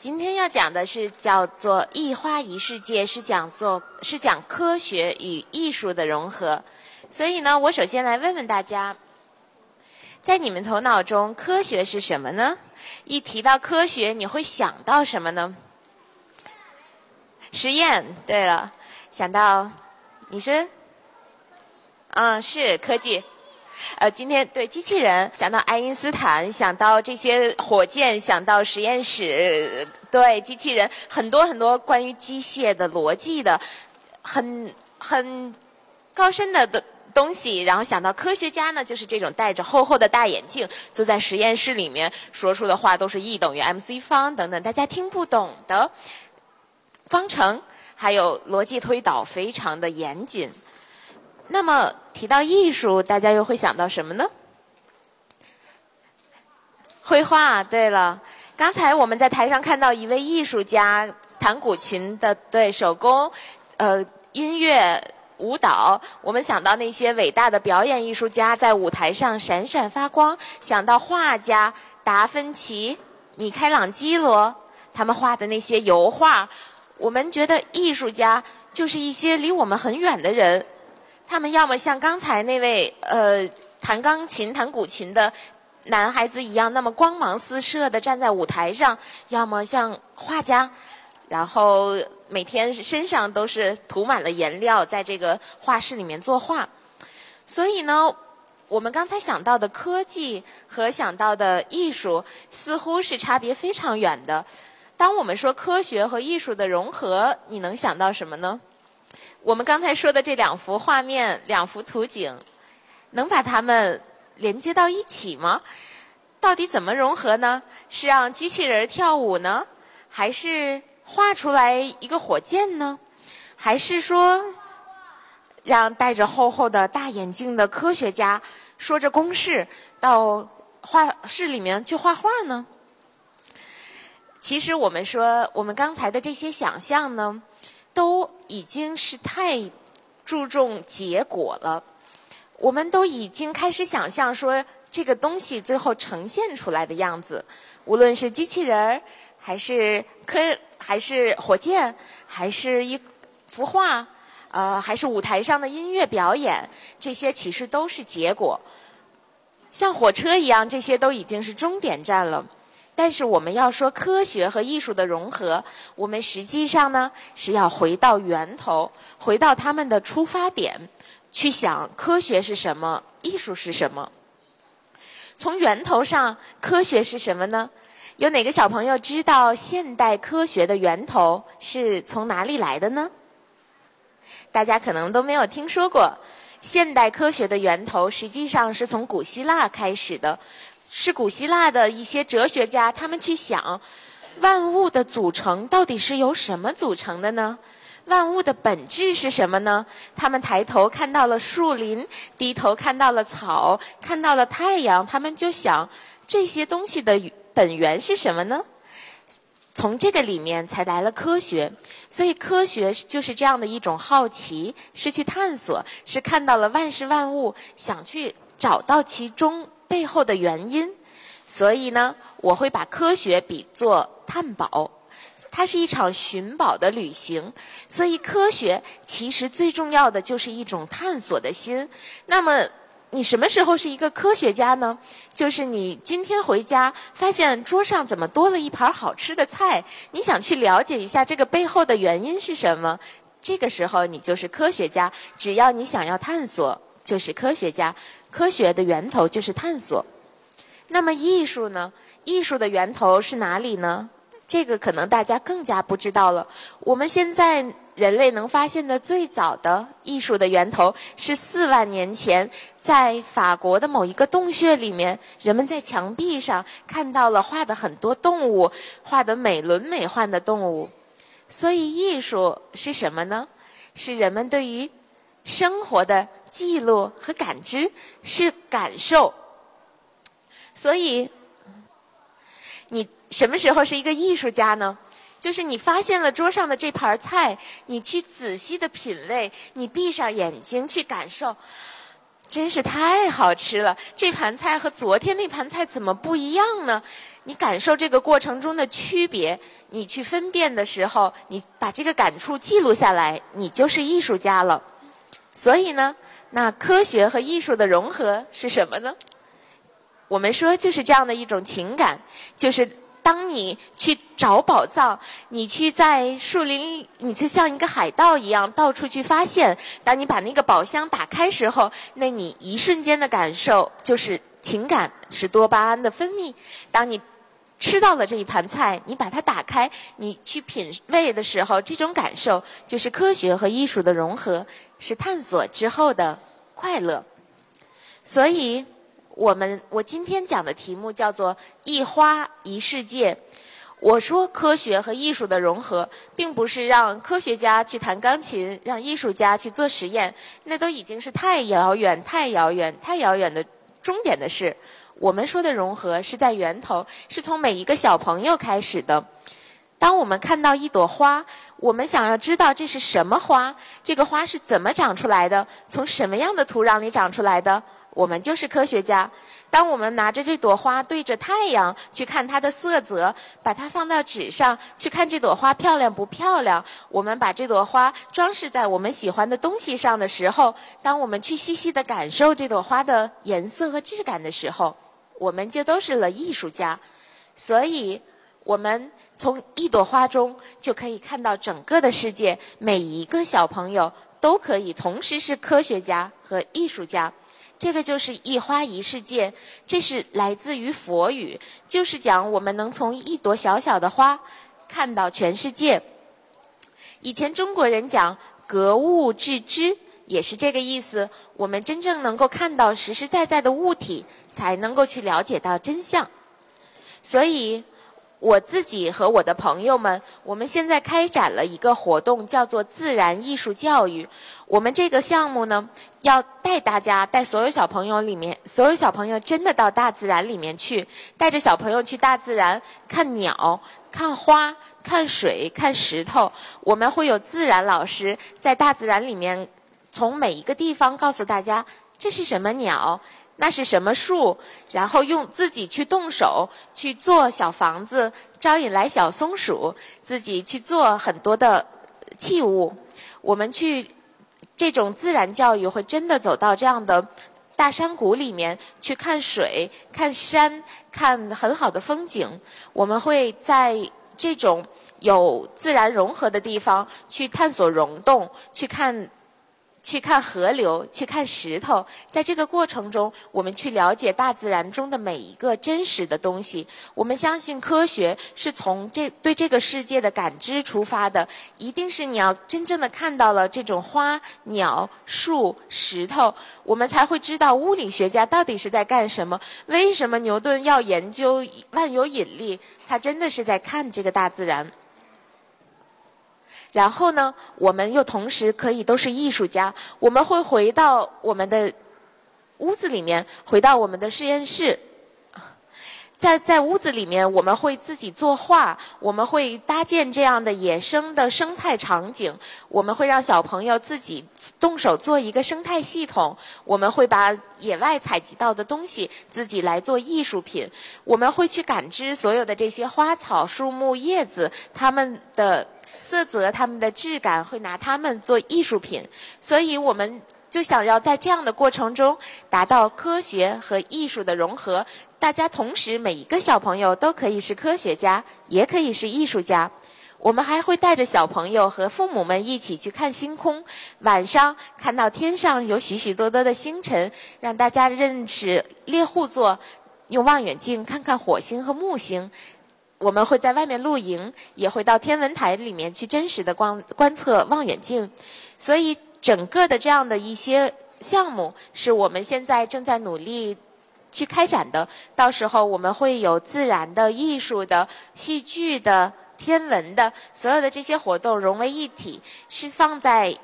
今天要讲的是叫做《一花一世界》，是讲做是讲科学与艺术的融合。所以呢，我首先来问问大家，在你们头脑中，科学是什么呢？一提到科学，你会想到什么呢？实验。对了，想到你是？嗯，是科技。呃，今天对机器人想到爱因斯坦，想到这些火箭，想到实验室，对机器人很多很多关于机械的逻辑的，很很高深的的东西。然后想到科学家呢，就是这种戴着厚厚的大眼镜，坐在实验室里面说出的话都是 E 等于 mc 方等等，大家听不懂的方程，还有逻辑推导非常的严谨。那么提到艺术，大家又会想到什么呢？绘画。对了，刚才我们在台上看到一位艺术家弹古琴的，对手工，呃，音乐、舞蹈，我们想到那些伟大的表演艺术家在舞台上闪闪发光，想到画家达芬奇、米开朗基罗他们画的那些油画，我们觉得艺术家就是一些离我们很远的人。他们要么像刚才那位呃弹钢琴、弹古琴的男孩子一样，那么光芒四射的站在舞台上；要么像画家，然后每天身上都是涂满了颜料，在这个画室里面作画。所以呢，我们刚才想到的科技和想到的艺术似乎是差别非常远的。当我们说科学和艺术的融合，你能想到什么呢？我们刚才说的这两幅画面、两幅图景，能把它们连接到一起吗？到底怎么融合呢？是让机器人跳舞呢，还是画出来一个火箭呢？还是说，让戴着厚厚的大眼镜的科学家说着公式到画室里面去画画呢？其实我们说，我们刚才的这些想象呢？都已经是太注重结果了，我们都已经开始想象说这个东西最后呈现出来的样子，无论是机器人儿，还是科，还是火箭，还是一幅画，呃，还是舞台上的音乐表演，这些其实都是结果。像火车一样，这些都已经是终点站了。但是我们要说科学和艺术的融合，我们实际上呢是要回到源头，回到他们的出发点，去想科学是什么，艺术是什么。从源头上，科学是什么呢？有哪个小朋友知道现代科学的源头是从哪里来的呢？大家可能都没有听说过，现代科学的源头实际上是从古希腊开始的。是古希腊的一些哲学家，他们去想，万物的组成到底是由什么组成的呢？万物的本质是什么呢？他们抬头看到了树林，低头看到了草，看到了太阳，他们就想，这些东西的本源是什么呢？从这个里面才来了科学。所以科学就是这样的一种好奇，是去探索，是看到了万事万物，想去找到其中。背后的原因，所以呢，我会把科学比作探宝，它是一场寻宝的旅行。所以，科学其实最重要的就是一种探索的心。那么，你什么时候是一个科学家呢？就是你今天回家发现桌上怎么多了一盘好吃的菜，你想去了解一下这个背后的原因是什么？这个时候，你就是科学家。只要你想要探索，就是科学家。科学的源头就是探索，那么艺术呢？艺术的源头是哪里呢？这个可能大家更加不知道了。我们现在人类能发现的最早的艺术的源头是四万年前，在法国的某一个洞穴里面，人们在墙壁上看到了画的很多动物，画的美轮美奂的动物。所以艺术是什么呢？是人们对于生活的。记录和感知是感受，所以你什么时候是一个艺术家呢？就是你发现了桌上的这盘菜，你去仔细的品味，你闭上眼睛去感受，真是太好吃了！这盘菜和昨天那盘菜怎么不一样呢？你感受这个过程中的区别，你去分辨的时候，你把这个感触记录下来，你就是艺术家了。所以呢，那科学和艺术的融合是什么呢？我们说就是这样的一种情感，就是。当你去找宝藏，你去在树林，你就像一个海盗一样到处去发现。当你把那个宝箱打开时候，那你一瞬间的感受就是情感，是多巴胺的分泌。当你吃到了这一盘菜，你把它打开，你去品味的时候，这种感受就是科学和艺术的融合，是探索之后的快乐。所以。我们我今天讲的题目叫做“一花一世界”。我说科学和艺术的融合，并不是让科学家去弹钢琴，让艺术家去做实验，那都已经是太遥远、太遥远、太遥远的终点的事。我们说的融合是在源头，是从每一个小朋友开始的。当我们看到一朵花，我们想要知道这是什么花，这个花是怎么长出来的，从什么样的土壤里长出来的。我们就是科学家。当我们拿着这朵花对着太阳去看它的色泽，把它放到纸上去看这朵花漂亮不漂亮，我们把这朵花装饰在我们喜欢的东西上的时候，当我们去细细的感受这朵花的颜色和质感的时候，我们就都是了艺术家。所以，我们从一朵花中就可以看到整个的世界，每一个小朋友都可以同时是科学家和艺术家。这个就是一花一世界，这是来自于佛语，就是讲我们能从一朵小小的花看到全世界。以前中国人讲格物致知，也是这个意思。我们真正能够看到实实在在的物体，才能够去了解到真相。所以。我自己和我的朋友们，我们现在开展了一个活动，叫做自然艺术教育。我们这个项目呢，要带大家，带所有小朋友里面，所有小朋友真的到大自然里面去，带着小朋友去大自然看鸟、看花、看水、看石头。我们会有自然老师在大自然里面，从每一个地方告诉大家这是什么鸟。那是什么树？然后用自己去动手去做小房子，招引来小松鼠，自己去做很多的器物。我们去这种自然教育，会真的走到这样的大山谷里面去看水、看山、看很好的风景。我们会在这种有自然融合的地方去探索溶洞，去看。去看河流，去看石头，在这个过程中，我们去了解大自然中的每一个真实的东西。我们相信科学是从这对这个世界的感知出发的，一定是你要真正的看到了这种花、鸟、树、石头，我们才会知道物理学家到底是在干什么。为什么牛顿要研究万有引力？他真的是在看这个大自然。然后呢，我们又同时可以都是艺术家。我们会回到我们的屋子里面，回到我们的实验室，在在屋子里面，我们会自己作画，我们会搭建这样的野生的生态场景，我们会让小朋友自己动手做一个生态系统，我们会把野外采集到的东西自己来做艺术品，我们会去感知所有的这些花草树木叶子它们的。色泽，他们的质感会拿它们做艺术品，所以我们就想要在这样的过程中达到科学和艺术的融合。大家同时，每一个小朋友都可以是科学家，也可以是艺术家。我们还会带着小朋友和父母们一起去看星空，晚上看到天上有许许多多的星辰，让大家认识猎户座，用望远镜看看火星和木星。我们会在外面露营，也会到天文台里面去真实的观观测望远镜，所以整个的这样的一些项目是我们现在正在努力去开展的。到时候我们会有自然的、艺术的、戏剧的、天文的，所有的这些活动融为一体，是放在。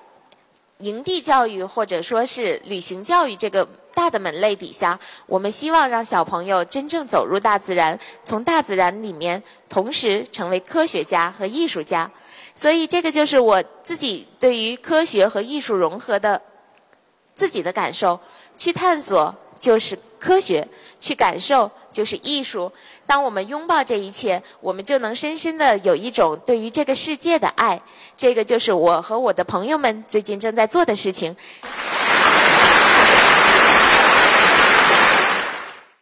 营地教育或者说是旅行教育这个大的门类底下，我们希望让小朋友真正走入大自然，从大自然里面同时成为科学家和艺术家。所以，这个就是我自己对于科学和艺术融合的自己的感受。去探索就是科学，去感受就是艺术。当我们拥抱这一切，我们就能深深的有一种对于这个世界的爱。这个就是我和我的朋友们最近正在做的事情。